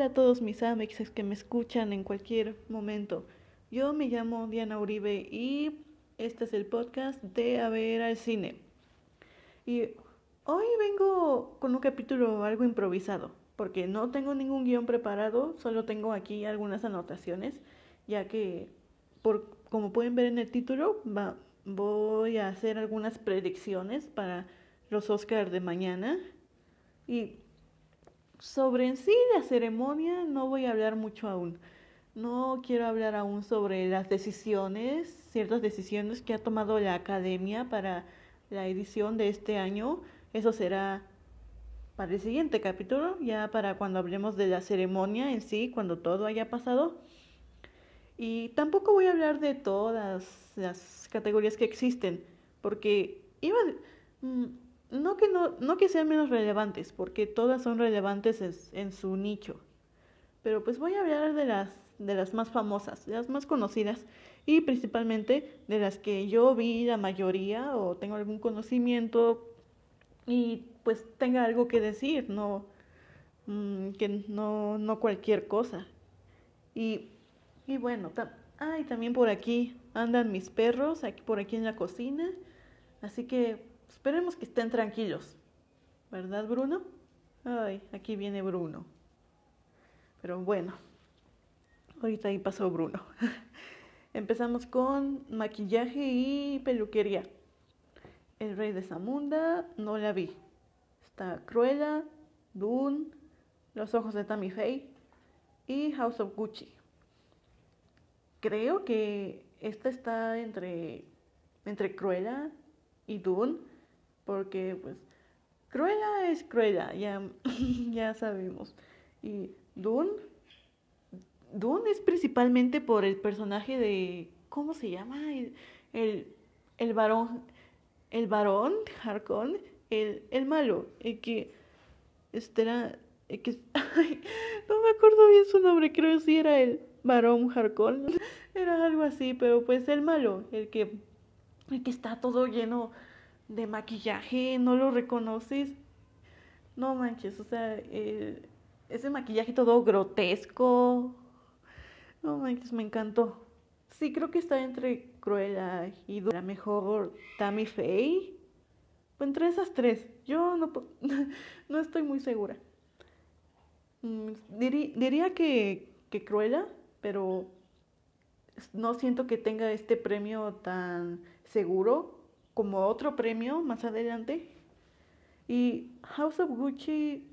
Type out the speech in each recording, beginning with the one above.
Hola a todos mis amixes que me escuchan en cualquier momento. Yo me llamo Diana Uribe y este es el podcast de A ver al cine. Y hoy vengo con un capítulo algo improvisado, porque no tengo ningún guion preparado, solo tengo aquí algunas anotaciones, ya que, por, como pueden ver en el título, va, voy a hacer algunas predicciones para los Oscars de mañana. Y sobre en sí la ceremonia no voy a hablar mucho aún. No quiero hablar aún sobre las decisiones, ciertas decisiones que ha tomado la academia para la edición de este año. Eso será para el siguiente capítulo, ya para cuando hablemos de la ceremonia en sí, cuando todo haya pasado. Y tampoco voy a hablar de todas las categorías que existen, porque iba, mm, no que, no, no que sean menos relevantes, porque todas son relevantes en, en, su nicho. Pero pues voy a hablar de las, de las más famosas, de las más conocidas y principalmente de las que yo vi la mayoría o tengo algún conocimiento y pues tenga algo que decir, no mmm, que no, no cualquier cosa. Y, y bueno, y también por aquí andan mis perros, aquí por aquí en la cocina, así que Esperemos que estén tranquilos. ¿Verdad, Bruno? Ay, aquí viene Bruno. Pero bueno, ahorita ahí pasó Bruno. Empezamos con maquillaje y peluquería. El rey de Zamunda, no la vi. Está Cruella, Dune, Los ojos de Tammy Faye y House of Gucci. Creo que esta está entre, entre Cruella y Dune porque pues Cruella es Cruella, ya, ya sabemos. Y Dune, Dune es principalmente por el personaje de, ¿cómo se llama? El, el, varón, el varón Harkon, el, el malo, el que, este era, que, no me acuerdo bien su nombre, creo que sí era el varón Harkon, era algo así, pero pues el malo, el que, el que está todo lleno de maquillaje, no lo reconoces. No manches, o sea, eh, ese maquillaje todo grotesco. No manches, me encantó. Sí, creo que está entre Cruella y la mejor Tammy Faye. Entre esas tres, yo no, no estoy muy segura. Mm, diría, diría que, que Cruella, pero no siento que tenga este premio tan seguro como otro premio más adelante. Y House of Gucci,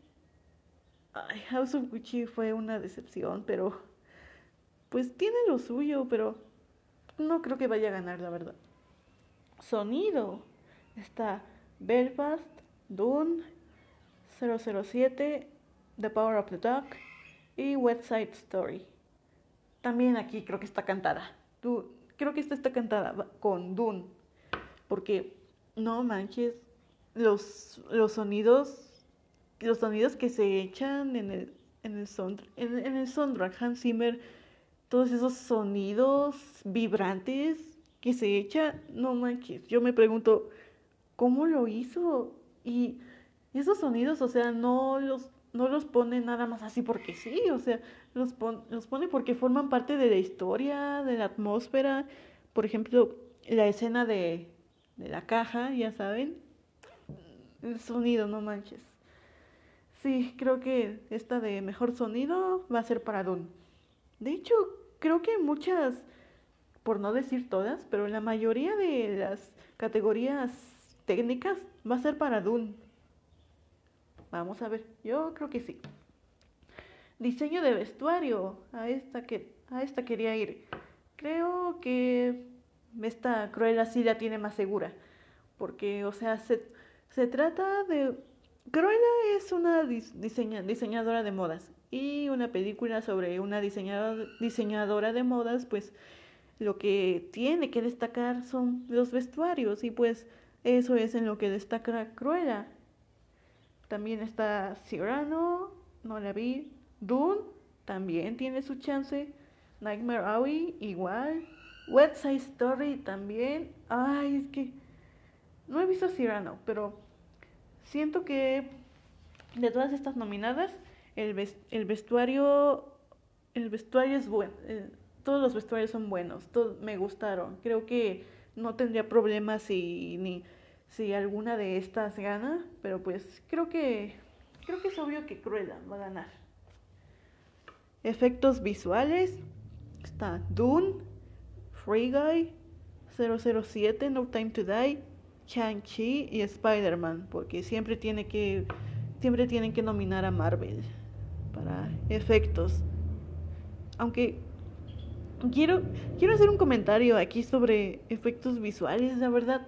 House of Gucci fue una decepción, pero pues tiene lo suyo, pero no creo que vaya a ganar, la verdad. Sonido. Está Belfast, Dune, 007, The Power of the Dog y West Side Story. También aquí creo que está cantada. creo que esta está cantada con Dune porque no manches, los, los sonidos, los sonidos que se echan en el, en el, en, el soundtrack, Hans Zimmer, todos esos sonidos vibrantes que se echan, no manches, yo me pregunto, ¿cómo lo hizo? Y esos sonidos, o sea, no los, no los pone nada más así porque sí, o sea, los, los pone porque forman parte de la historia, de la atmósfera. Por ejemplo, la escena de, de la caja, ya saben. El sonido, no manches. Sí, creo que esta de mejor sonido va a ser para Dune. De hecho, creo que muchas, por no decir todas, pero la mayoría de las categorías técnicas va a ser para Dune. Vamos a ver, yo creo que sí. Diseño de vestuario, a esta que a esta quería ir. Creo que esta Cruella sí la tiene más segura. Porque, o sea, se, se trata de... Cruella es una diseñadora de modas y una película sobre una diseñadora, de modas, pues lo que tiene que destacar son los vestuarios y pues eso es en lo que destaca Cruella. También está Cyrano, no la vi. Dune también tiene su chance. Nightmare Alley igual. West Side Story también. Ay, es que no he visto Cyrano, pero siento que de todas estas nominadas, el, el vestuario, el vestuario es bueno, eh, todos los vestuarios son buenos, me gustaron. Creo que no tendría problemas si, ni, si alguna de estas gana, pero pues creo que, creo que es obvio que Cruella va a ganar. Efectos visuales, está Dune, Free Guy, 007, No Time to Die, Shang-Chi y Spider-Man, porque siempre tiene que siempre tienen que nominar a Marvel para efectos. Aunque quiero quiero hacer un comentario aquí sobre efectos visuales, la verdad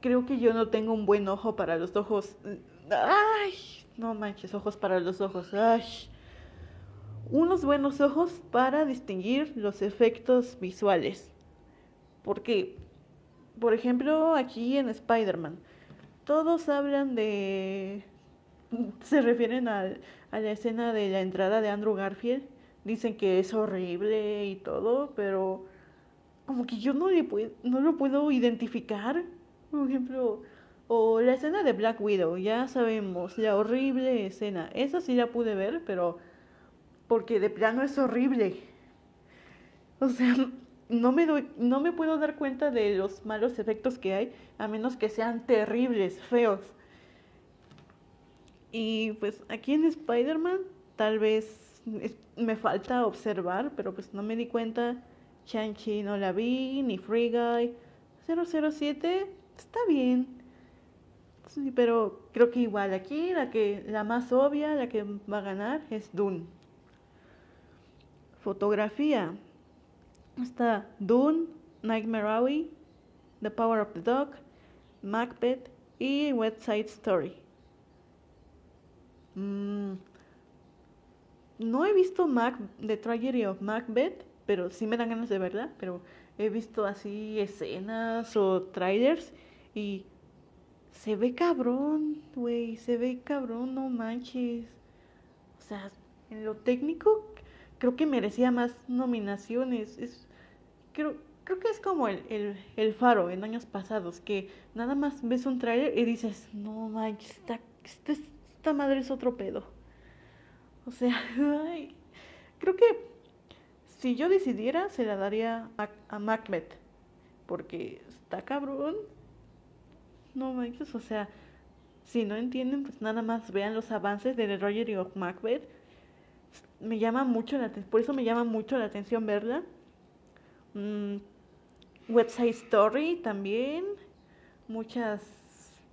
creo que yo no tengo un buen ojo para los ojos. Ay, no manches, ojos para los ojos. Ay. Unos buenos ojos para distinguir los efectos visuales. Porque, por ejemplo, aquí en Spider-Man, todos hablan de... Se refieren a, la escena de la entrada de Andrew Garfield. Dicen que es horrible y todo, pero como que yo no, le puedo, no lo puedo identificar. Por ejemplo, o la escena de Black Widow, ya sabemos, la horrible escena. Esa sí la pude ver, pero porque de plano es horrible. O sea, no me, doy, no me puedo dar cuenta de los malos efectos que hay, a menos que sean terribles, feos. Y pues aquí en Spider-Man tal vez me falta observar, pero pues no me di cuenta. Shang-Chi no la vi, ni Free Guy. 007 está bien. Sí, pero creo que igual aquí la que la más obvia, la que va a ganar es Dune. Fotografía. Está Dune, Nightmare Alley, The Power of the Dog, Macbeth y West Side Story. Mm, no he visto Mac The Tragedy of Macbeth, pero sí me dan ganas de verla, pero he visto así escenas o trailers y se ve cabrón, güey, se ve cabrón, no manches. O sea, en lo técnico creo que merecía más nominaciones. Es, creo, creo que es como el, el, el, faro en años pasados, que nada más ves un trailer y dices, no manches, esta, esta, esta madre es otro pedo. O sea, ay, creo que si yo decidiera, se la daría a, a Macbeth, porque está cabrón. No manches, o sea, si no entienden, pues nada más vean los avances de The Roger y Macbeth. Me llama mucho la atención, por eso me llama mucho la atención verla. Mm, West Side Story también. Muchas,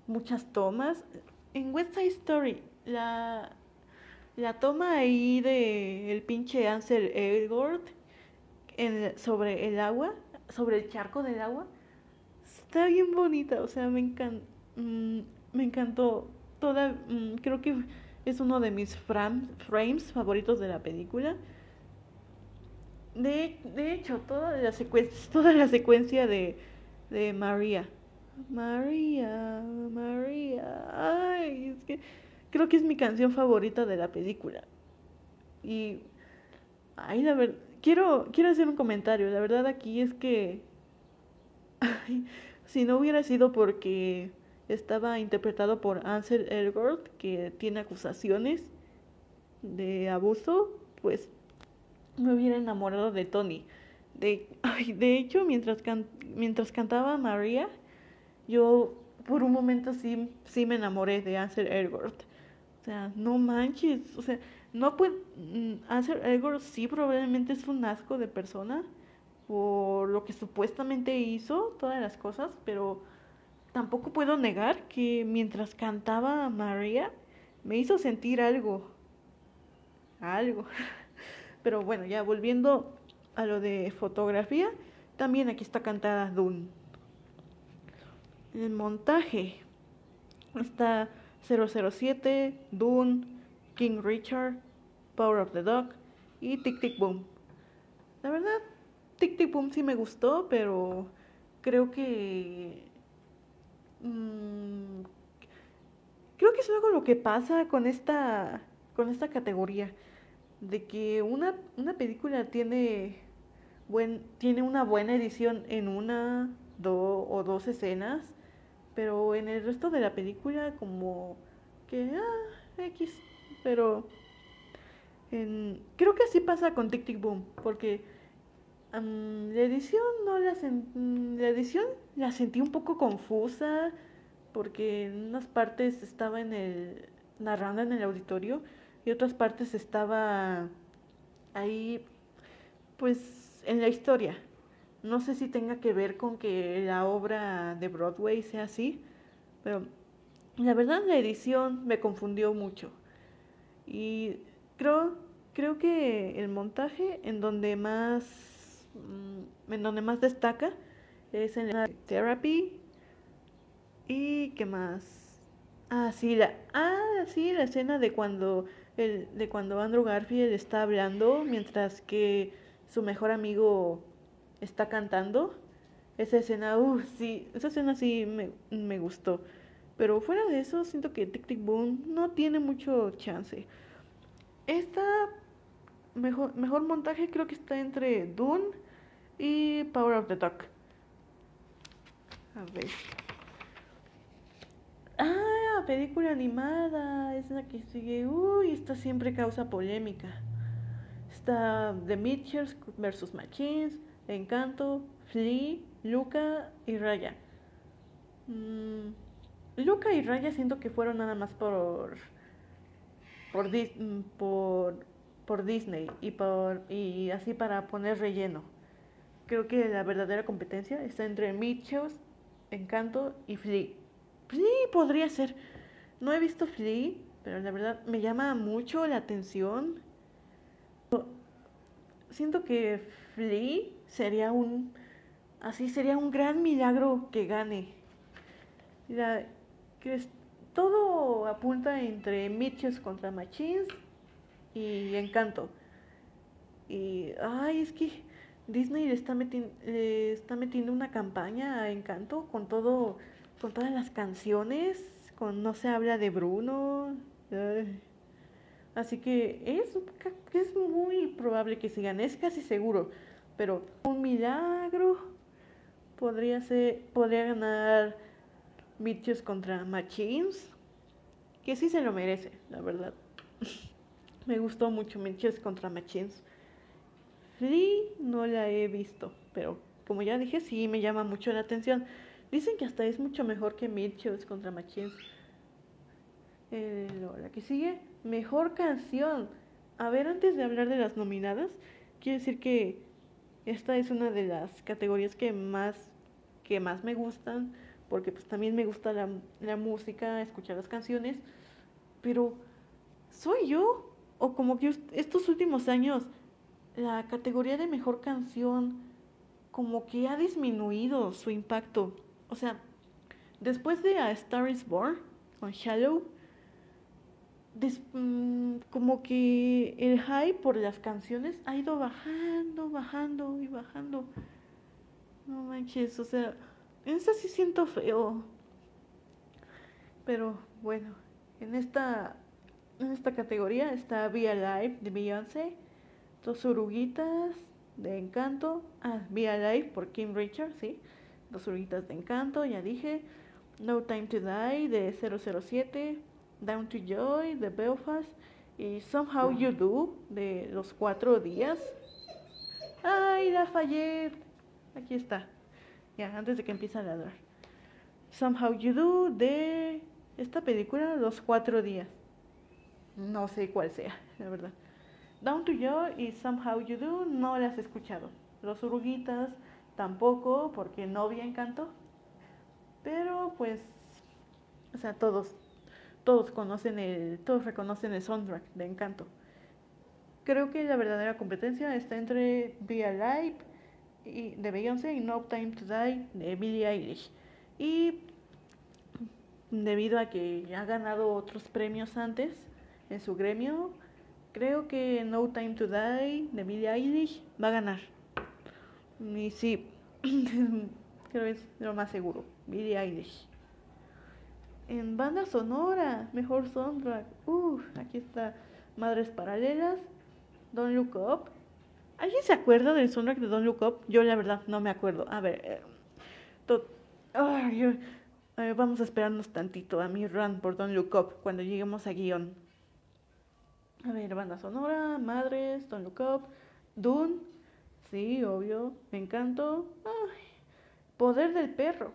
muchas tomas. En West Side Story, la, la toma ahí de el pinche Ansel Elgort sobre el agua, sobre el charco del agua, está bien bonita. O sea, me, encan, mm, me encantó. Toda, mm, creo que es uno de mis frames favoritos de la película. De, de hecho, toda la secuencia, toda la secuencia de, de María. María, María. Ay, es que creo que es mi canción favorita de la película. Y ay, la verdad, quiero quiero hacer un comentario. La verdad aquí es que si no hubiera sido porque estaba interpretado por Ansel Elgort, que tiene acusaciones de abuso, pues me hubiera enamorado de Tony. De, de hecho, mientras, mientras cantaba María, yo por un momento sí, sí me enamoré de Ansel Elgort. O sea, no manches, o sea, no puede, mm, Ansel Elgort sí probablemente es un asco de persona por lo que supuestamente hizo, todas las cosas, pero tampoco puedo negar que mientras cantaba María me hizo sentir algo, algo. Pero bueno, ya volviendo a lo de fotografía, también aquí está cantada Dune. El montaje está 007, Dune, King Richard, Power of the Dog y Tic Tic Boom. La verdad, Tic Tic Boom sí me gustó, pero creo que... Mmm, creo que es algo lo que pasa con esta, con esta categoría de que una, una película tiene, buen, tiene una buena edición en una do, o dos escenas, pero en el resto de la película como que, ah, X, pero creo que así pasa con Tic Tic Boom, porque la edición no la, la edición la sentí un poco confusa, porque en unas partes estaba en el narrando en el auditorio y otras partes estaba ahí pues en la historia. No sé si tenga que ver con que la obra de Broadway sea así, pero la verdad la edición me confundió mucho. Y creo, creo que el montaje en donde más mm, en donde más destaca es en la therapy. Y qué más ah sí la ah la escena de cuando el, de cuando Andrew Garfield está hablando mientras que su mejor amigo está cantando. Esa escena uh, sí esa escena sí me, me gustó. Pero fuera de eso, siento que Tic Tic Boom no tiene mucho chance. Esta mejor, mejor montaje creo que está entre Dune y Power of the Dog. A ver. Ah, película animada. Es la que sigue. Uy, esta siempre causa polémica. Está The Mitchells vs. Machines, Encanto, Flea, Luca y Raya. Mmm Luca y Raya siento que fueron nada más por por, por, por Disney y por y así para poner relleno. Creo que la verdadera competencia está entre Mitchells, Encanto y Flea. Flea podría ser. No he visto Flea, pero la verdad me llama mucho la atención. Siento que Flea sería un así sería un gran milagro que gane. La, todo apunta entre Mitches contra Machines y Encanto. Y, ay, es que Disney le está, le está metiendo una campaña a Encanto con todo, con todas las canciones, con No se habla de Bruno. Así que es, es muy probable que sigan, es casi seguro. Pero un milagro podría ser, podría ganar Mitches contra Machines, que sí se lo merece, la verdad. Me gustó mucho Mitches contra Machines. Sí, no la he visto, pero como ya dije, sí me llama mucho la atención. Dicen que hasta es mucho mejor que Mitches contra Machines. Eh, la que sigue, mejor canción. A ver, antes de hablar de las nominadas, quiero decir que esta es una de las categorías que más, que más me gustan porque pues también me gusta la, la música, escuchar las canciones, pero ¿soy yo? O como que estos últimos años la categoría de mejor canción como que ha disminuido su impacto. O sea, después de A Star is Born con Shallow, mm, como que el hype por las canciones ha ido bajando, bajando y bajando. No manches, o sea, esta sí siento feo. Pero bueno, en esta, en esta categoría está Via Live de Beyoncé, Dos Oruguitas de Encanto, ah, Via Live por Kim Richards, sí, Dos Oruguitas de Encanto, ya dije, No Time to Die de 007, Down to Joy de Belfast y Somehow You Do de Los Cuatro Días. ¡Ay, Lafayette! Aquí está. Ya, antes de que empiece a ladrar. Somehow You Do de esta película, Los Cuatro Días. No sé cuál sea, la verdad. Down to You y Somehow You Do no las he escuchado. Los Uruguitas tampoco, porque no vi encanto. Pero pues, o sea, todos, todos conocen el, todos reconocen el soundtrack de Encanto. Creo que la verdadera competencia está entre Be Alive y, de Beyoncé y No Time to Die de Billie Eilish. Y debido a que ha ganado otros premios antes en su gremio, creo que No Time to Die de Billie Eilish va a ganar. Y sí, creo que es lo más seguro, Billie Eilish. En banda sonora, mejor soundtrack. Uh, aquí está Madres Paralelas, Don't Look Up, ¿Alguien se acuerda del soundtrack de Don't Look Up? Yo la verdad no me acuerdo. A ver, eh, vamos a esperarnos tantito a mi run por Don't Look Up cuando lleguemos a guion. A ver, banda sonora, Madres, Don't Look Up, Dune, sí, obvio, me encantó. Ay, Poder del perro.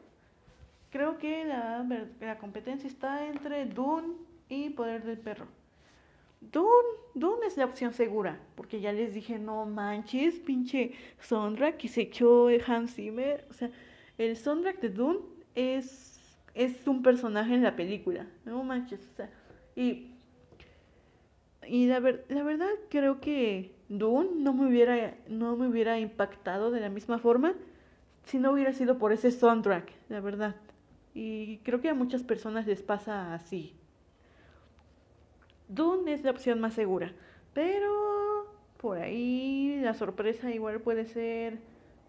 Creo que la, la competencia está entre Dune y Poder del perro. Dune, Dune es la opción segura, porque ya les dije, no manches, pinche soundtrack que se echó Hans Zimmer. O sea, el soundtrack de Dune es, es un personaje en la película, no manches. O sea, y y la, ver, la verdad creo que Dune no me hubiera no me hubiera impactado de la misma forma si no hubiera sido por ese soundtrack, la verdad. Y creo que a muchas personas les pasa así. Dune es la opción más segura, pero por ahí la sorpresa igual puede ser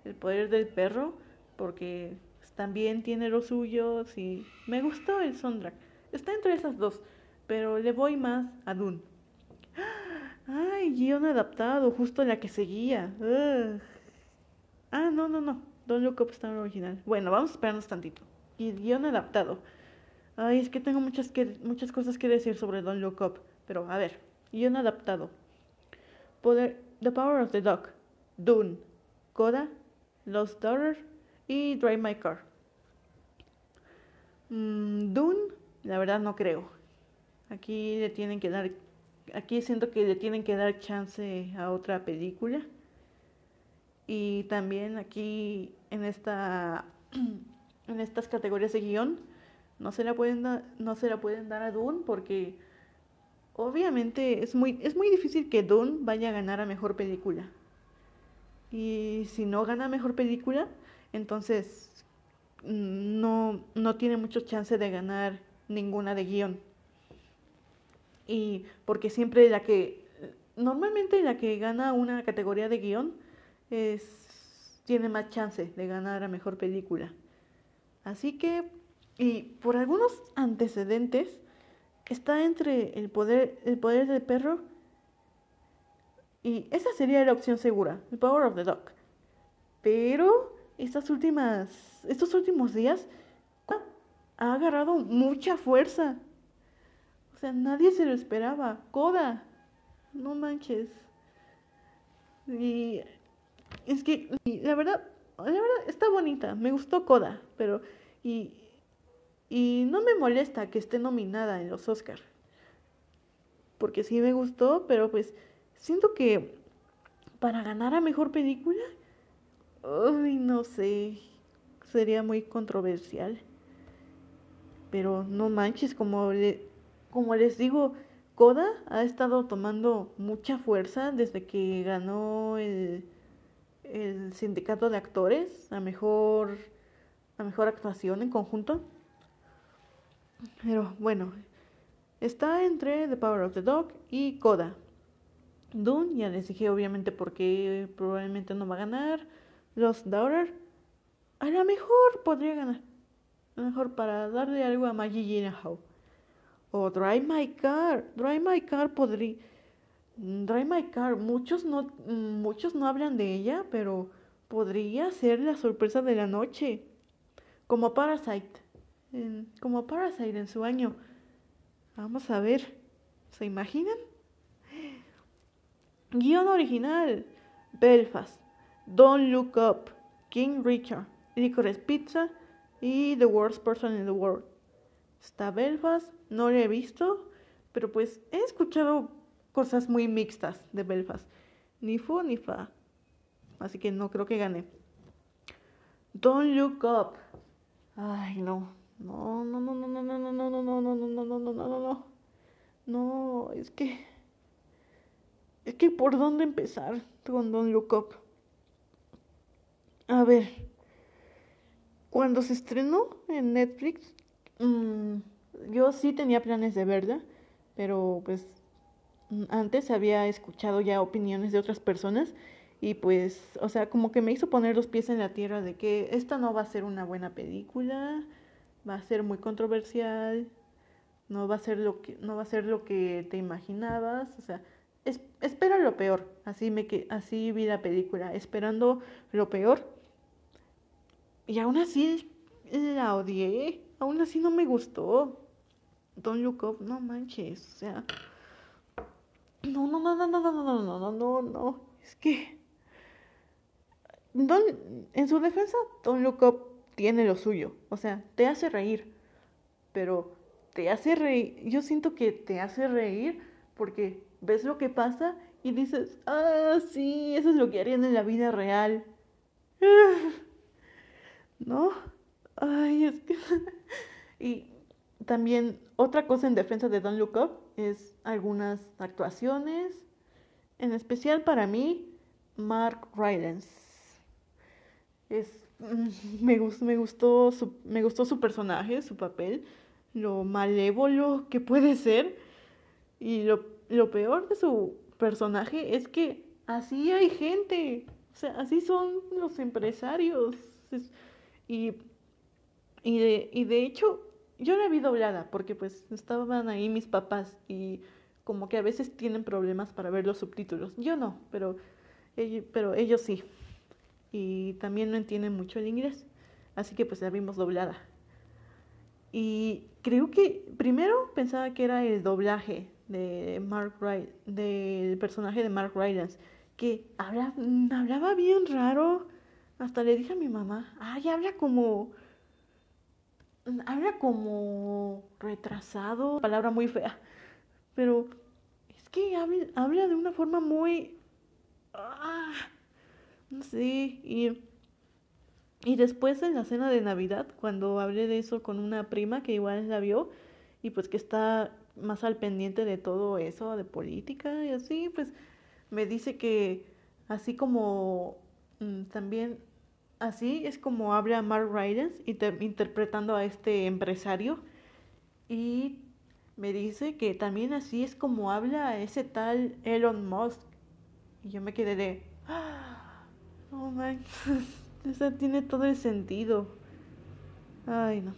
el poder del perro, porque también tiene los suyos y me gustó el soundtrack. Está entre esas dos, pero le voy más a Dune. Ay, guion adaptado, justo la que seguía. Ah, no, no, no. Don't Look Up está en original. Bueno, vamos a esperarnos tantito. Y guion adaptado. Ay, es que tengo muchas, que, muchas cosas que decir sobre Don't Look Up. Pero, a ver, guion adaptado. Poder, the Power of the Dog. Dune. Coda. Lost Daughter. Y Drive My Car. Mm, Dune, la verdad no creo. Aquí le tienen que dar aquí siento que le tienen que dar chance a otra película. Y también aquí en esta en estas categorías de guion no se la pueden no se la pueden dar a Dune porque obviamente es muy es muy difícil que Dune vaya a ganar a mejor película. Y si no gana mejor película, entonces mm, no no tiene mucho chance de ganar ninguna de guion y porque siempre la que, normalmente la que gana una categoría de guion es, tiene más chance de ganar a mejor película. Así que, y por algunos antecedentes, está entre el poder, el poder del perro y esa sería la opción segura, el Power of the Dog. Pero estas últimas, estos últimos días ha agarrado mucha fuerza sea, nadie se lo esperaba. Coda. No manches. Y es que la verdad, la verdad está bonita. Me gustó Coda, pero y y no me molesta que esté nominada en los Oscars. Porque sí me gustó, pero pues siento que para ganar a mejor película, uy, no sé, sería muy controversial. Pero no manches, como le, como les digo, Coda ha estado tomando mucha fuerza desde que ganó el, el sindicato de actores a mejor, a mejor actuación en conjunto. Pero bueno, está entre The Power of the Dog y Coda. Dune, ya les dije obviamente porque probablemente no va a ganar. Lost Daughter, a lo mejor podría ganar. A lo mejor para darle algo a Maggie Gyllenhaal. O Drive My Car. Drive My Car podría... Drive My Car, muchos no, muchos no hablan de ella, pero podría ser la sorpresa de la noche. Como Parasite. como Parasite en su año. Vamos a ver. ¿Se imaginan? Guión original. Belfast. Don't Look Up. King Richard. Licorice Pizza. Y The Worst Person in the World. Está Belfast, no lo he visto, pero pues he escuchado cosas muy mixtas de Belfast. Ni fu ni fa. Así que no creo que gane. Don't look up. Ay, no. No, no, no, no, no, no, no, no, no, no, no, no, no, no, no, no, no. No, es que. Es que por dónde empezar con Don't Look Up. A ver. Cuando se estrenó en Netflix, Mm, yo sí tenía planes de verla, pero pues mm, antes había escuchado ya opiniones de otras personas y pues, o sea, como que me hizo poner los pies en la tierra de que esta no va a ser una buena película, va a ser muy controversial, no va a ser lo que no va a ser lo que te imaginabas, o sea, espera lo peor, así me así vi la película, esperando lo peor. Y aún así la odié aún así no me gustó. Don't Look no manches, o sea, No, no, no, no, no, no, no, no, no, no, no. Es que. Don, en su defensa, Don Look tiene lo suyo. O sea, te hace reír. Pero te hace reír. Yo siento que te hace reír porque ves lo que pasa y dices, ah, sí, eso es lo que harían en la vida real. ¿No? Ay, es que... y también otra cosa en defensa de Don't Look Up es algunas actuaciones, en especial para mí, Mark Rylance. Es, me, me, gustó su, me gustó su personaje, su papel, lo malévolo que puede ser. Y lo, lo peor de su personaje es que así hay gente. O sea, así son los empresarios. y, y, de, y de hecho, yo la vi doblada porque pues estaban ahí mis papás y como que a veces tienen problemas para ver los subtítulos. Yo no, pero, pero ellos sí. Y también no entienden mucho el inglés. Así que pues la vimos doblada. Y creo que primero pensaba que era el doblaje de Mark Wright, del personaje de Mark Rylance, que habla, hablaba bien raro. Hasta le dije a mi mamá, ay, habla como, habla como retrasado, palabra muy fea, pero es que habla, habla de una forma muy, ah, no sé, y, y después en la cena de Navidad, cuando hablé de eso con una prima que igual la vio, y pues que está más al pendiente de todo eso, de política y así, pues me dice que así como mm, también así es como habla Mark Rylance interpretando a este empresario y me dice que también así es como habla ese tal Elon Musk. Y yo me quedé de oh man eso tiene todo el sentido ay no.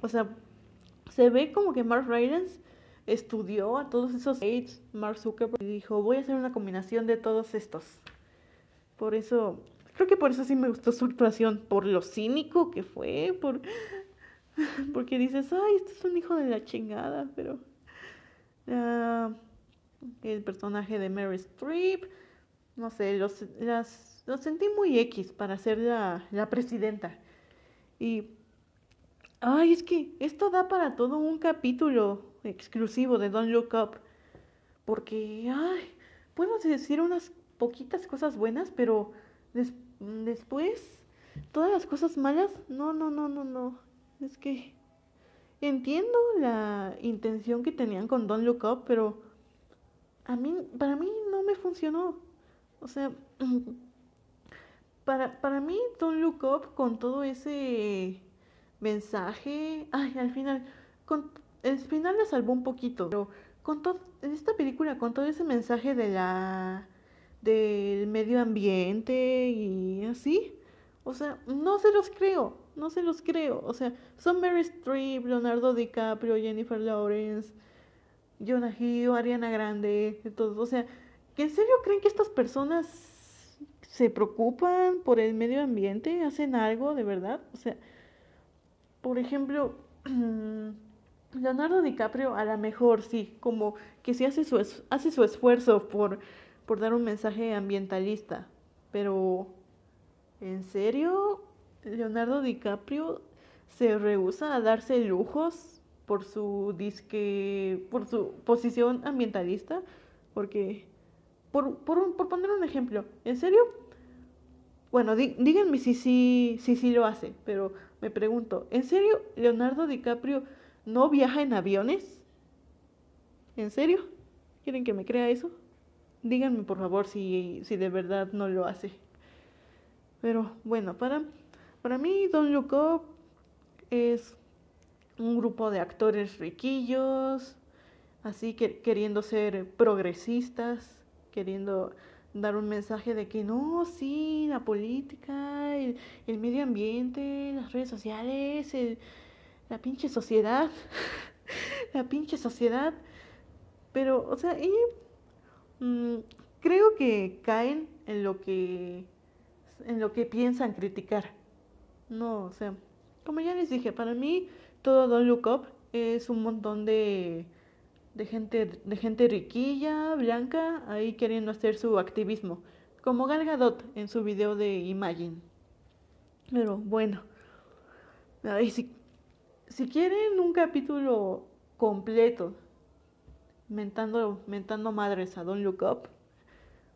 O sea se ve como que Mark Rylance estudió a todos esos aids, Mark Zuckerberg, y dijo, voy a hacer una combinación de todos estos. Por eso, creo que por eso sí me gustó su actuación, por lo cínico que fue, por porque dices, ay, este es un hijo de la chingada, pero uh, el personaje de Mary Streep, no sé, los, las, los sentí muy X para ser la, la presidenta. Y, ay, es que esto da para todo un capítulo exclusivo de Don't Look Up. Porque, ay, puedo decir unas poquitas cosas buenas, pero después, todas las cosas malas, no, no, no, no, no. Es que entiendo la intención que tenían con Don't Look Up, pero a mí, para mí no me funcionó. O sea, para, para mí Don't Look Up con todo ese mensaje, ay, al final, con el final la salvó un poquito, pero con todo, en esta película, con todo ese mensaje de la del medio ambiente y así, o sea, no se los creo, no se los creo, o sea, son Mary Streep, Leonardo DiCaprio, Jennifer Lawrence, Jonah Hill, Ariana Grande, todos, o sea, ¿que en serio creen que estas personas se preocupan por el medio ambiente, hacen algo de verdad? O sea, por ejemplo, Leonardo DiCaprio a lo mejor sí, como que sí hace su, hace su esfuerzo por, por dar un mensaje ambientalista, pero ¿en serio Leonardo DiCaprio se rehúsa a darse lujos por su disque, por su posición ambientalista? Porque, por, por, por poner un ejemplo, ¿en serio? Bueno, díganme si sí si, si, lo hace, pero me pregunto, ¿en serio Leonardo DiCaprio no viaja en aviones? ¿En serio? ¿Quieren que me crea eso? Díganme por favor si, si de verdad no lo hace. Pero bueno, para, para mí Don Look es un grupo de actores riquillos, así que queriendo ser progresistas, queriendo dar un mensaje de que no, sí, la política, el, el medio ambiente, las redes sociales, la pinche sociedad, la pinche sociedad. Pero, o sea, y mm, creo que caen en lo que en lo que piensan criticar. No, o sea, como ya les dije, para mí todo Don't Look Up es un montón de de gente, de gente riquilla, blanca, ahí queriendo hacer su activismo, como Gal Gadot en su video de Imagine. Pero bueno, si, si quieren un capítulo completo, mentando, mentando madres a Don't Look Up,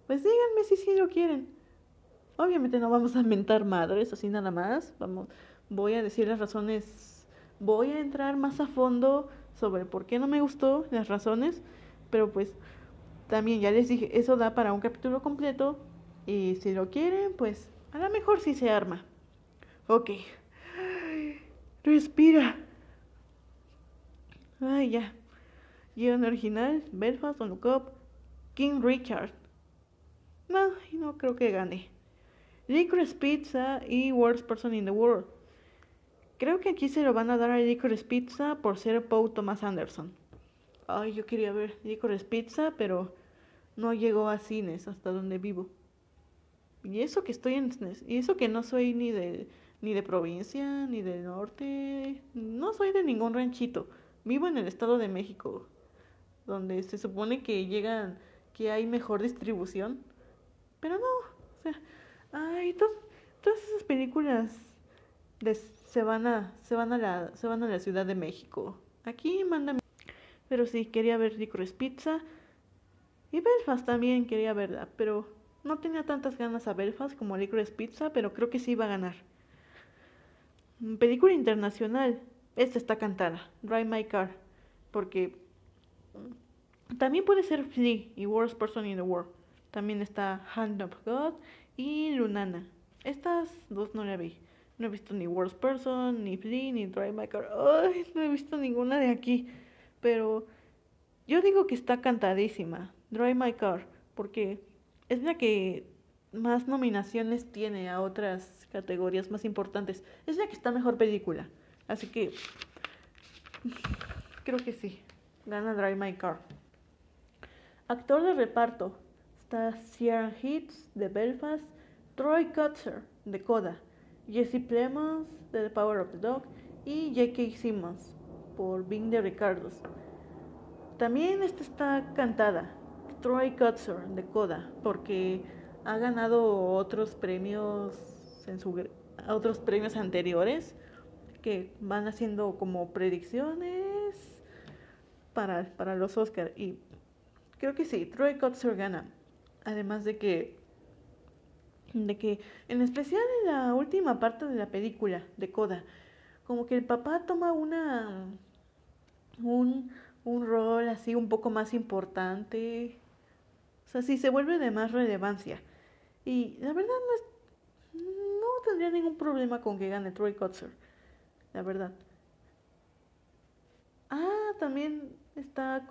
pues díganme si sí lo quieren. Obviamente no vamos a mentar madres así nada más, vamos, voy a decir las razones, voy a entrar más a fondo sobre por qué no me gustó, las razones, pero pues también ya les dije, eso da para un capítulo completo y si lo quieren, pues a lo mejor sí se arma. Ok. Respira. Ay, ya. Guión original, Belfast, On Look King Richard. No, no creo que gane. Licorice Pizza y Worst Person in the World. Creo que aquí se lo van a dar a Licorice Pizza por ser Paul Thomas Anderson. Ay, yo quería ver Licorice Pizza, pero no llegó a cines hasta donde vivo. Y eso que estoy en y eso que no soy ni de ni de provincia, ni del norte, no soy de ningún ranchito. Vivo en el Estado de México, donde se supone que llegan que hay mejor distribución, pero no, o sea, ay, todas esas películas de se van a, se van a la, se van a la Ciudad de México. Aquí mandan, pero sí, quería ver Licorice Pizza. Y Belfast también quería verla, pero no tenía tantas ganas a Belfast como Licorice Pizza, pero creo que sí iba a ganar. Película internacional, esta está cantada, Drive My Car, porque también puede ser Flea y Worst Person in the World. También está Hand of God y Lunana. Estas dos no la vi. No he visto ni Worst Person, ni Flea, ni Drive My Car. Ay, no he visto ninguna de aquí. Pero yo digo que está cantadísima. Drive My Car. Porque es la que más nominaciones tiene a otras categorías más importantes. Es la que está mejor película. Así que creo que sí. Gana Drive My Car. Actor de reparto. Está Ciaran Hitz de Belfast. Troy Kutzer de Coda. Jesse Plemons de The Power of the Dog y J.K. Simmons por Bing de Ricardos. También esta está cantada, Troy Kutzer de Coda, porque ha ganado otros premios en su, otros premios anteriores que van haciendo como predicciones para, para los Oscars y creo que sí, Troy Kutzer gana. Además de que de que en especial en la última parte de la película de Coda, como que el papá toma una un, un rol así un poco más importante, o sea, sí se vuelve de más relevancia. Y la verdad no es, no tendría ningún problema con que gane Troy Kotzer, la verdad. Ah, también está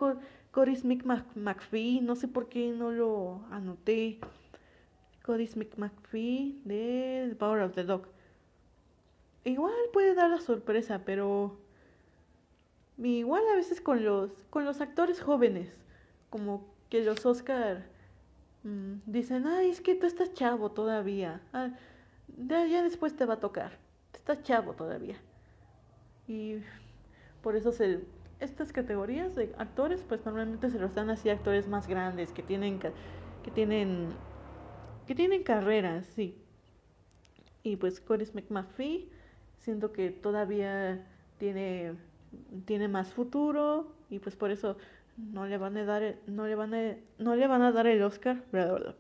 Cory Smith McPhee, no sé por qué no lo anoté. Cody McPhee de Power of the Dog. Igual puede dar la sorpresa, pero igual a veces con los con los actores jóvenes, como que los Oscar mm, dicen, ay, es que tú estás chavo todavía, ah, ya, después te va a tocar, estás chavo todavía. Y por eso se, estas categorías de actores, pues normalmente se los dan así a actores más grandes, que tienen, que tienen que tienen carreras, sí. Y pues Coris McMaphee, siento que todavía tiene, tiene más futuro y pues por eso no le van a dar, no le van a, no le van a dar el Oscar,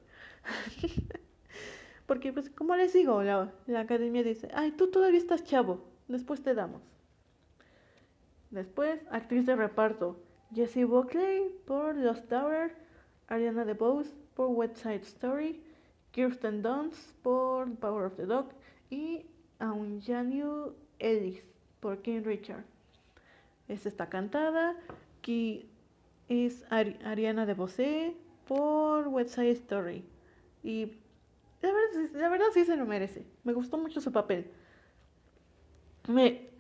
Porque pues como les digo, la, la academia dice, ay, tú todavía estás chavo, después te damos. Después, actriz de reparto, Jessie Buckley por Lost Tower, Ariana DeBose por West Side Story, Kirsten Dunst por Power of the Dog y Aunjanio Ellis por King Richard. Esta está cantada. Aquí es Ariana de Bosé por West Side Story. Y la verdad, la verdad sí se lo merece. Me gustó mucho su papel. Me,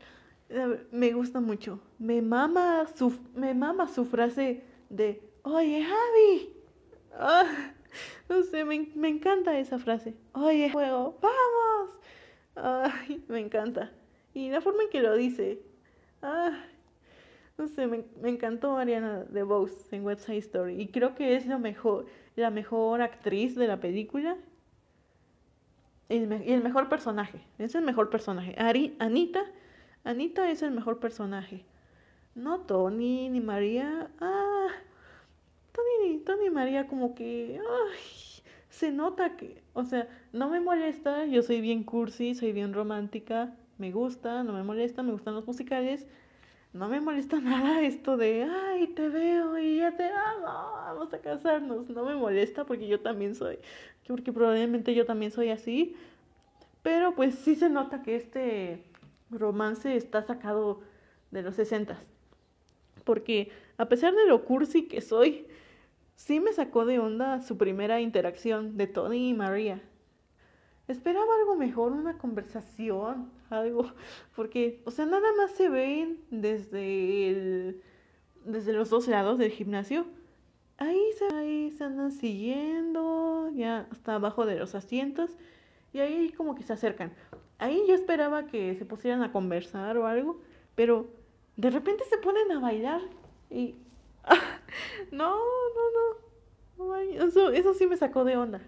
me gusta mucho. Me mama su, me mama su frase de, oye Javi. Ah, no sé, me, me encanta esa frase. Oye, juego, vamos. Ay, me encanta. Y la forma en que lo dice. Ay, no sé, me, me encantó Ariana DeBose en West Side Story y creo que es lo mejor, la mejor actriz de la película y el, el mejor personaje. Es el mejor personaje. Ari, Anita, Anita es el mejor personaje. No Tony ni María. Ah, Tony, Tony María como que, se nota que, o sea, no me molesta, yo soy bien cursi, soy bien romántica, me gusta, no me molesta, me gustan los musicales, no me molesta nada esto de, ay, te veo y ya te amo, vamos a casarnos, no me molesta porque yo también soy, porque probablemente yo también soy así, pero pues sí se nota que este romance está sacado de los sesentas, porque a pesar de lo cursi que soy, sí me sacó de onda su primera interacción de Tony y María. Esperaba algo mejor, una conversación, algo, porque, o sea, nada más se ven desde desde los dos lados del gimnasio. Ahí se, ahí se andan siguiendo, ya hasta abajo de los asientos, y ahí como que se acercan. Ahí yo esperaba que se pusieran a conversar o algo, pero de repente se ponen a bailar y... no, no, no. Eso, eso sí me sacó de onda.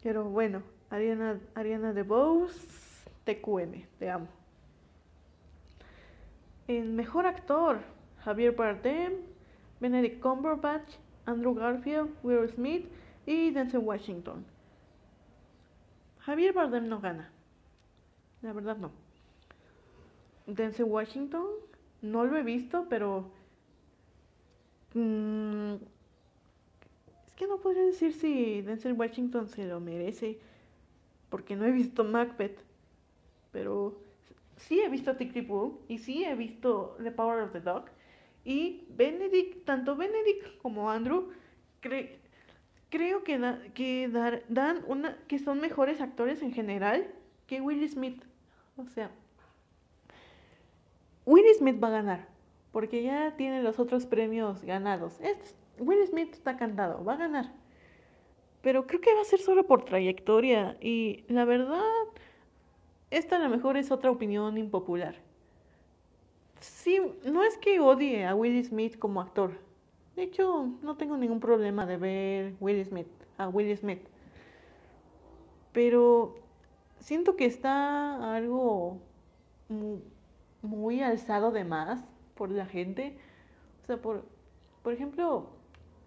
Pero bueno, Ariana, Ariana DeBose, TQM, te amo. En mejor actor, Javier Bardem, Benedict Cumberbatch, Andrew Garfield, Will Smith y Denzel Washington. Javier Bardem no gana. La verdad no. Denzel Washington, no lo he visto, pero... mm, es que no podría decir si Denzel Washington se lo merece, porque no he visto Macbeth, pero sí he visto Tick Boom y sí he visto The Power of the Dog. Y Benedict, tanto Benedict como Andrew, cre- creo que, que dar- dan una, que son mejores actores en general que Will Smith. O sea, Will Smith va a ganar, porque ya tiene los otros premios ganados. Es- Will Smith está cantado, va a ganar. Pero creo que va a ser solo por trayectoria. Y la verdad, esta a lo mejor es otra opinión impopular. Sí, no es que odie a Will Smith como actor. De hecho, no tengo ningún problema de ver Will Smith, a Will Smith. Pero siento que está algo mu- muy, alzado de más por la gente. O sea, por, por ejemplo,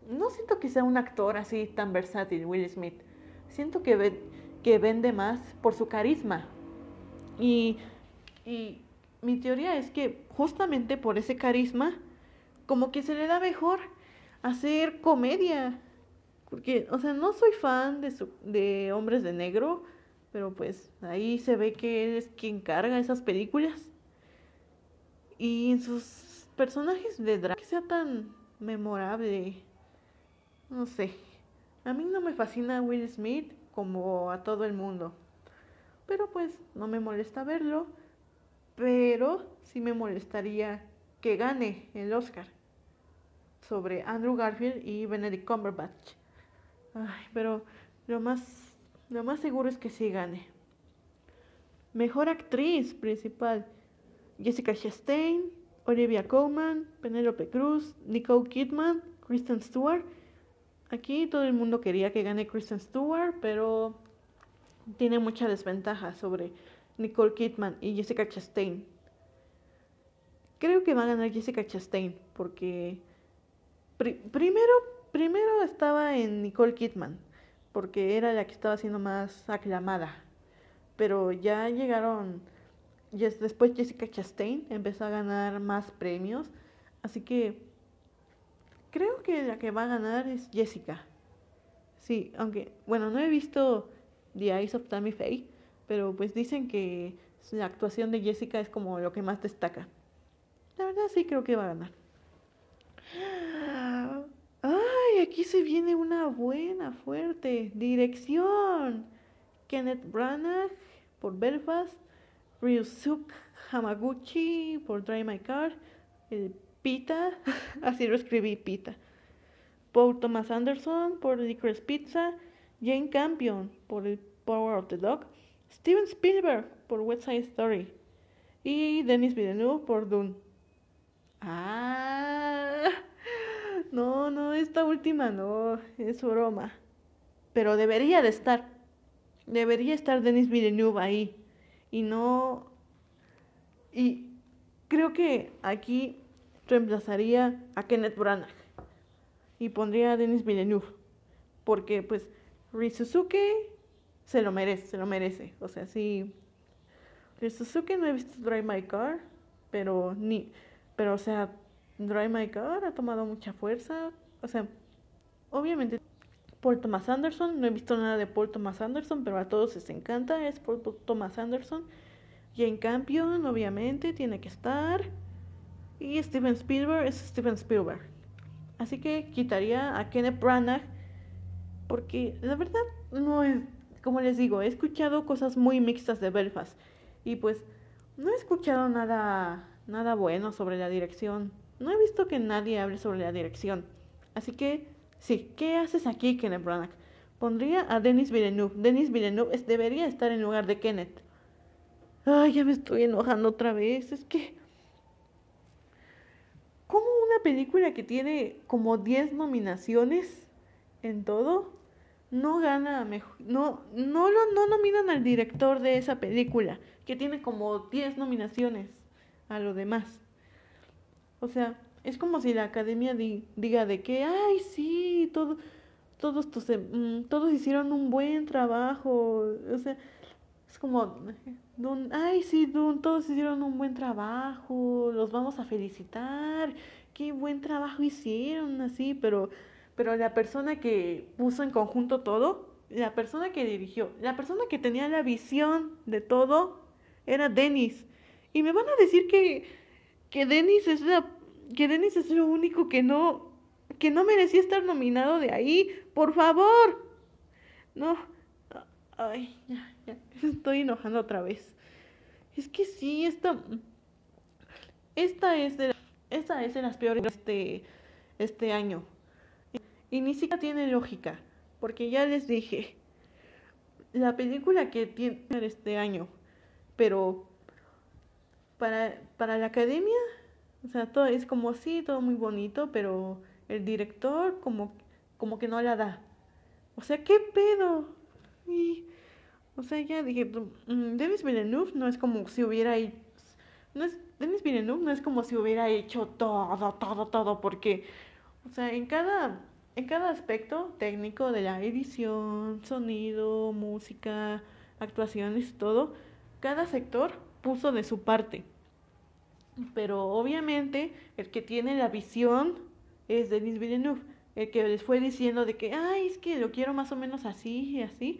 no siento que sea un actor así tan versátil, Will Smith. Siento que, ve- que vende más por su carisma. Y, y mi teoría es que justamente por ese carisma, como que se le da mejor hacer comedia. Porque, o sea, no soy fan de, su- de Hombres de Negro, pero pues ahí se ve que él es quien carga esas películas. Y en sus personajes de drama, que sea tan memorable, no sé. A mí no me fascina Will Smith como a todo el mundo. Pero pues no me molesta verlo. Pero sí me molestaría que gane el Oscar sobre Andrew Garfield y Benedict Cumberbatch. Ay, pero lo más, lo más seguro es que sí gane. Mejor actriz principal: Jessica Chastain, Olivia Colman, Penelope Cruz, Nicole Kidman, Kristen Stewart. Aquí todo el mundo quería que gane Kristen Stewart, pero tiene mucha desventaja sobre Nicole Kidman y Jessica Chastain. Creo que va a ganar Jessica Chastain porque pri- primero, primero estaba en Nicole Kidman porque era la que estaba siendo más aclamada, pero ya llegaron después Jessica Chastain empezó a ganar más premios, así que creo que la que va a ganar es Jessica. Sí, aunque bueno, no he visto The Eyes of Tammy Faye, pero pues dicen que la actuación de Jessica es como lo que más destaca. La verdad sí creo que va a ganar. Aquí se viene una buena, fuerte. Dirección. Kenneth Branagh por Belfast. Ryusuke Hamaguchi por Drive My Car. El Pita, así lo escribí, Pita. Paul Thomas Anderson por Licorice Pizza. Jane Campion por el Power of the Dog. Steven Spielberg por West Side Story. Y Denis Villeneuve por Dune. Ah, no, no, esta última no, es broma. Pero debería de estar. Debería estar Denis Villeneuve ahí. Y no. Y creo que aquí reemplazaría a Kenneth Branagh. Y pondría a Denis Villeneuve. Porque, pues, Rizuzuke se lo merece, se lo merece. O sea, sí. Rizuzuke no he visto Drive My Car, pero ni. Pero, o sea, Drive My Car ha tomado mucha fuerza. O sea, obviamente Paul Thomas Anderson, no he visto nada de Paul Thomas Anderson, pero a todos les encanta, es Paul Thomas Anderson. Jane Campion, obviamente, tiene que estar. Y Steven Spielberg es Steven Spielberg. Así que quitaría a Kenneth Branagh porque la verdad no es, como les digo, he escuchado cosas muy mixtas de Belfast y pues no he escuchado nada nada bueno sobre la dirección. No he visto que nadie hable sobre la dirección. Así que, sí, ¿qué haces aquí, Kenneth Branagh? Pondría a Denis Villeneuve. Denis Villeneuve debería estar en lugar de Kenneth. Ay, ya me estoy enojando otra vez. Es que... ¿Cómo una película que tiene como 10 nominaciones en todo no gana mejor, no no lo no nominan al director de esa película que tiene como 10 nominaciones? a lo demás. O sea, es como si la academia diga de que, ay, sí, todo, todos, tus, mm, todos hicieron un buen trabajo. O sea, es como, ay, sí, todos hicieron un buen trabajo, los vamos a felicitar, qué buen trabajo hicieron, así, pero, pero la persona que puso en conjunto todo, la persona que dirigió, la persona que tenía la visión de todo, era Dennis. Y me van a decir que, que Dennis es la, que Dennis es lo único que no, que no merecía estar nominado de ahí. Por favor. No. Ay, ya, ya. Estoy enojando otra vez. Es que sí, esta, esta es de, esta es de las peores de este, este año. Y ni siquiera tiene lógica, porque ya les dije, la película que tiene este año, pero para, para la academia, o sea, todo es como así, todo muy bonito, pero el director como, como que no la da. O sea, ¿qué pedo? Y, o sea, ya dije, mm, Denis Villeneuve no es como si hubiera hecho, no es, Denis Villeneuve no es como si hubiera hecho todo, todo, todo, porque, o sea, en cada, en cada aspecto técnico de la edición, sonido, música, actuaciones, todo, cada sector puso de su parte. Pero obviamente el que tiene la visión es Denis Villeneuve, el que les fue diciendo de que, ay, es que lo quiero más o menos así y así,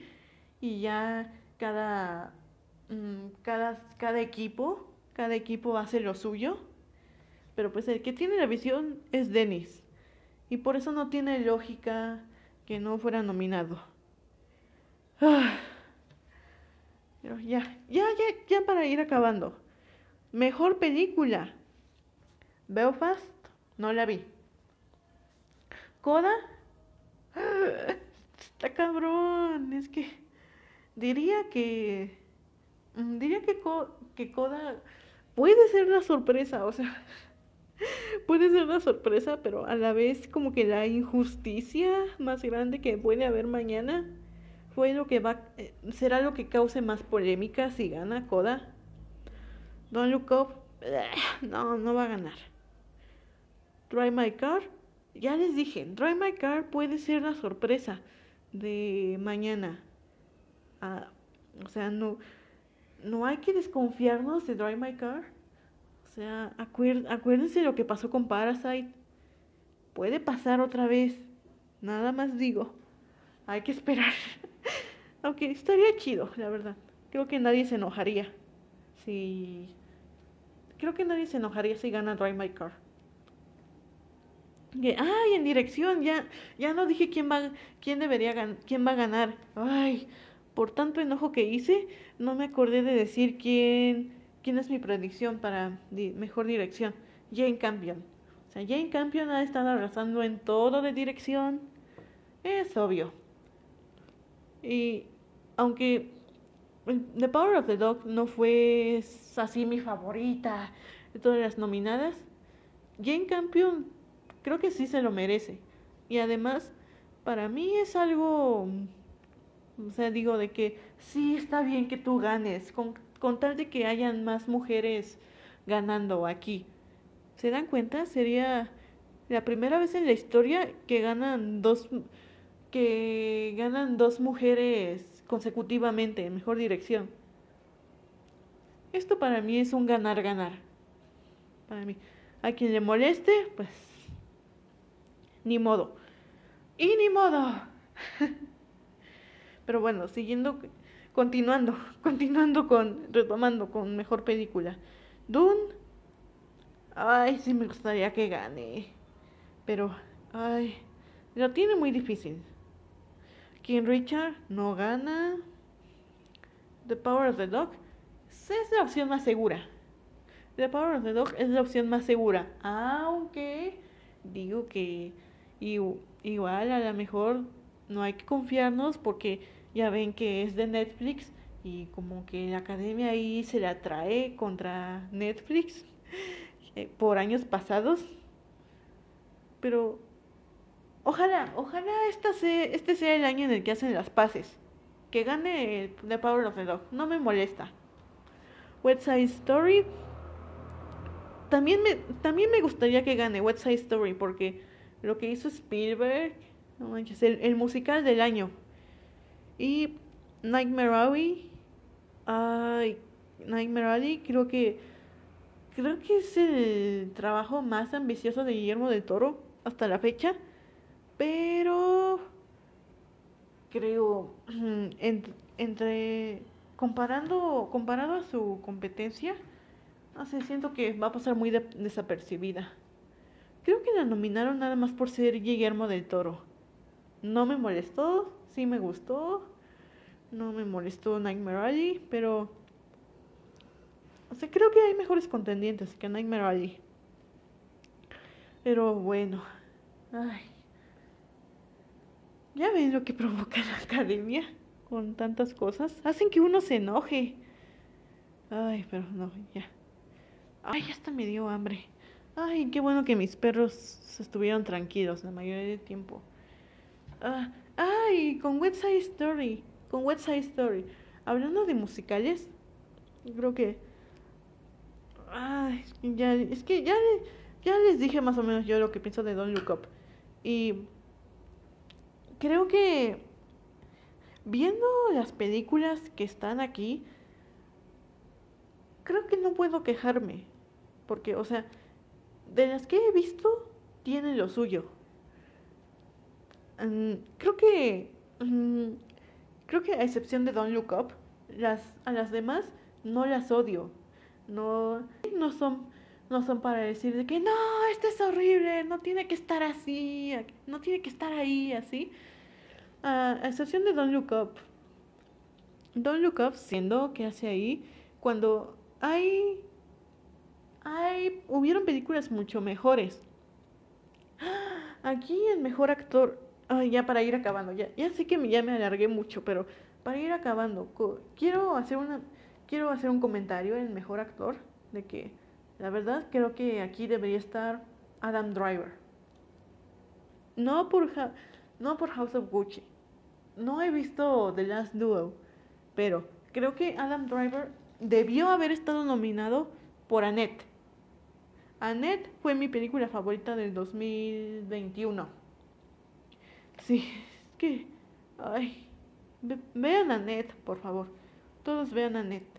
y ya cada, mm, cada, cada equipo, cada equipo hace lo suyo, pero pues el que tiene la visión es Denis, y por eso no tiene lógica que no fuera nominado. Ah. Pero ya, ya, ya, ya para ir acabando. Mejor película. Belfast, no la vi. Coda, está cabrón. Es que diría que mm, diría que, que Coda puede ser la sorpresa, o sea, puede ser la sorpresa, pero a la vez como que la injusticia más grande que puede haber mañana fue lo que va, eh, será lo que cause más polémica si gana Coda. Don't Look Up, no, no va a ganar. Drive My Car, ya les dije, Drive My Car puede ser la sorpresa de mañana. Ah, o sea, no, no hay que desconfiarnos de Drive My Car. O sea, acuérdense lo que pasó con Parasite. Puede pasar otra vez. Nada más digo. Hay que esperar. Aunque estaría chido, la verdad. Creo que nadie se enojaría si... Creo que nadie se enojaría si gana Drive My Car. ay, en dirección, ya, ya no dije quién va, quién debería quién va a ganar. Ay, por tanto enojo que hice, no me acordé de decir quién, quién es mi predicción para mejor dirección. Jane Campion. O sea, Jane Campion ha estado arrasando en todo de dirección. Es obvio. Y aunque The Power of the Dog no fue así mi favorita de todas las nominadas, Jane Campion creo que sí se lo merece. Y además, para mí es algo, o sea, digo de que sí está bien que tú ganes, con, con tal de que hayan más mujeres ganando aquí. ¿Se dan cuenta? Sería la primera vez en la historia que ganan dos que ganan dos mujeres consecutivamente en mejor dirección. Esto para mí es un ganar ganar. Para mí, a quien le moleste, pues ni modo. Y ni modo. Pero bueno, siguiendo continuando, continuando con retomando con mejor película. Dune Ay, sí me gustaría que gane. Pero, ay, lo tiene muy difícil. King Richard no gana. The Power of the Dog es la opción más segura. The Power of the Dog es la opción más segura. Aunque digo que igual a lo mejor no hay que confiarnos porque ya ven que es de Netflix y como que la academia ahí se la trae contra Netflix eh, por años pasados. Pero ojalá, ojalá esta este sea el año en el que hacen las paces. Que gane The Power of the Dog. No me molesta. West Side Story. También me, también me gustaría que gane West Side Story porque lo que hizo Spielberg, no manches, el, musical del año. Y Nightmare Alley, ay, Nightmare Alley creo que creo que es el trabajo más ambicioso de Guillermo del Toro hasta la fecha, pero creo entre comparando comparado a su competencia, sé, siento que va a pasar muy desapercibida. Creo que la nominaron nada más por ser Guillermo del Toro. No me molestó, sí me gustó. No me molestó Nightmare Alley, pero o sea, creo que hay mejores contendientes que Nightmare Alley. Pero bueno. Ay. Ya ven lo que provoca la academia con tantas cosas. Hacen que uno se enoje. Ay, pero no, ya. Ay, hasta me dio hambre. Ay, qué bueno que mis perros estuvieron tranquilos la mayoría del tiempo. Ah, ay, con West Side Story. Con West Side Story. Hablando de musicales, creo que Ay, ya, es que ya, ya les dije más o menos yo lo que pienso de Don't Look Up. Y creo que viendo las películas que están aquí, creo que no puedo quejarme. Porque, o sea, de las que he visto, tiene lo suyo. Mm, creo que. Mm, creo que a excepción de Don't Look Up, las, a las demás no las odio no, no son, no son para decir de que no, esto es horrible, no tiene que estar así, no tiene que estar ahí, así. a excepción de Don't Look Up. Don't Look Up, siendo que hace ahí, cuando hay, hay, hubieron películas mucho mejores. Aquí el mejor actor, ay, ya para ir acabando, ya, ya sé que ya me alargué mucho, pero para ir acabando, quiero hacer una, quiero hacer un comentario en mejor actor de que la verdad creo que aquí debería estar Adam Driver. No por, no por House of Gucci. No he visto The Last Duel, pero creo que Adam Driver debió haber estado nominado por Annette. Annette fue mi película favorita del 2021. Sí, es que... Ay, vean Annette, por favor. Todos vean Annette.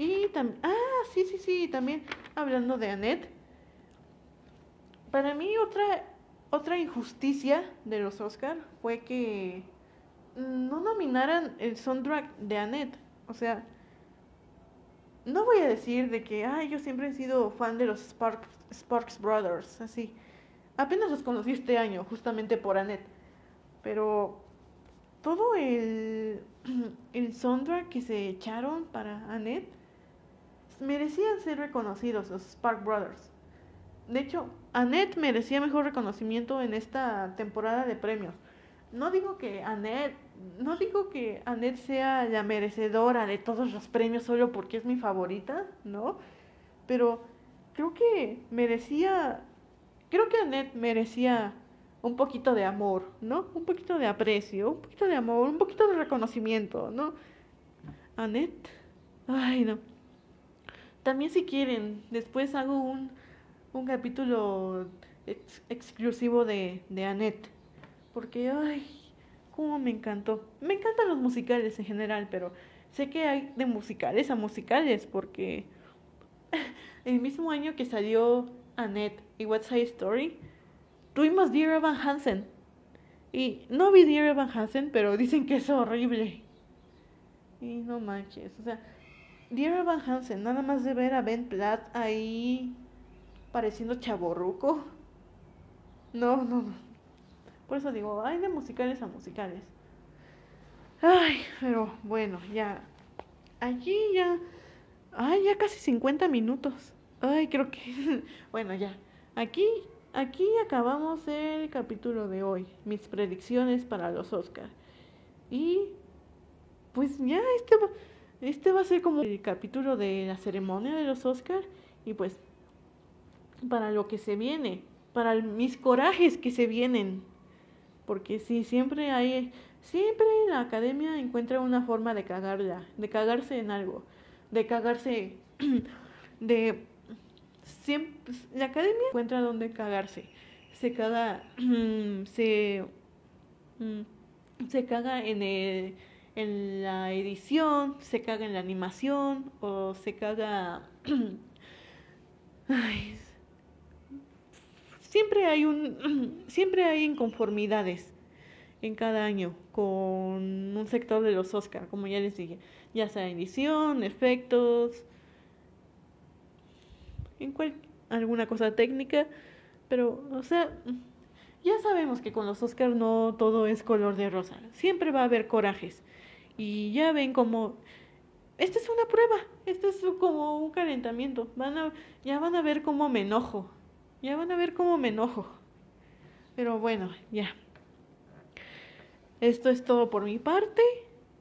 Y también, ah, sí, sí, sí, también hablando de Annette. Para mí otra, otra injusticia de los Oscar fue que no nominaran el soundtrack de Annette. O sea, no voy a decir de que, yo siempre he sido fan de los Sparks, Sparks Brothers, así. Apenas los conocí este año, justamente por Annette. Pero todo el, el soundtrack que se echaron para Annette merecían ser reconocidos los Spark Brothers. De hecho, Annette merecía mejor reconocimiento en esta temporada de premios. No digo que Annette, no digo que Annette sea la merecedora de todos los premios solo porque es mi favorita, ¿no? Pero creo que merecía creo que Annette merecía un poquito de amor, ¿no? Un poquito de aprecio, un poquito de amor, un poquito de reconocimiento, ¿no? Annette, ay no. También si quieren, después hago un, un capítulo exclusivo de, de Annette, porque, ay, cómo me encantó. Me encantan los musicales en general, pero sé que hay de musicales a musicales, porque el mismo año que salió Annette y What's Side Story, tuvimos Dear Evan Hansen. Y no vi Dear Evan Hansen, pero dicen que es horrible. Y no manches, o sea, Dear Evan Hansen, nada más de ver a Ben Platt ahí pareciendo chaborruco. No, no, no. Por eso digo, hay de musicales a musicales. Ay, pero bueno, ya. Allí ya. Ay, ya casi 50 minutos. Ay, creo que. bueno, ya. Aquí, aquí acabamos el capítulo de hoy. Mis predicciones para los Oscars. Y. Pues ya, este este va a ser como el capítulo de la ceremonia de los Oscars. Y pues. Para lo que se viene. Para mis corajes que se vienen. Porque sí, siempre hay Siempre la academia encuentra una forma de cagarla, de cagarse en algo, de cagarse, de... Siempre, la academia encuentra donde cagarse. Se caga, se, se caga en, el, en la edición, se caga en la animación o se caga... siempre hay un, siempre hay inconformidades en cada año con un sector de los Oscar, como ya les dije, ya sea edición, efectos, alguna cosa técnica, pero, o sea, ya sabemos que con los Oscars no todo es color de rosa, siempre va a haber corajes. Y ya ven como esta es una prueba, esto es como un calentamiento. Van a, ya van a ver cómo me enojo. Ya van a ver cómo me enojo. Pero bueno, ya. Esto es todo por mi parte.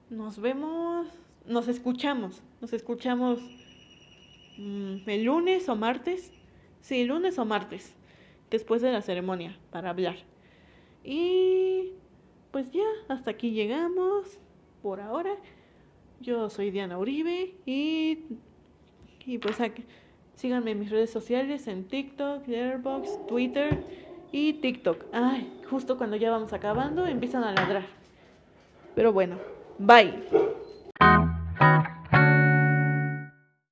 Nos vemos, nos escuchamos, nos escuchamos mm, el lunes o martes. Sí, lunes o martes, después de la ceremonia, para hablar. Y pues ya, hasta aquí llegamos por ahora. Yo soy Diana Uribe y, y pues aquí, síganme en mis redes sociales en TikTok, Letterboxd, Twitter y TikTok. Ay, justo cuando ya vamos acabando empiezan a ladrar. Pero bueno, bye.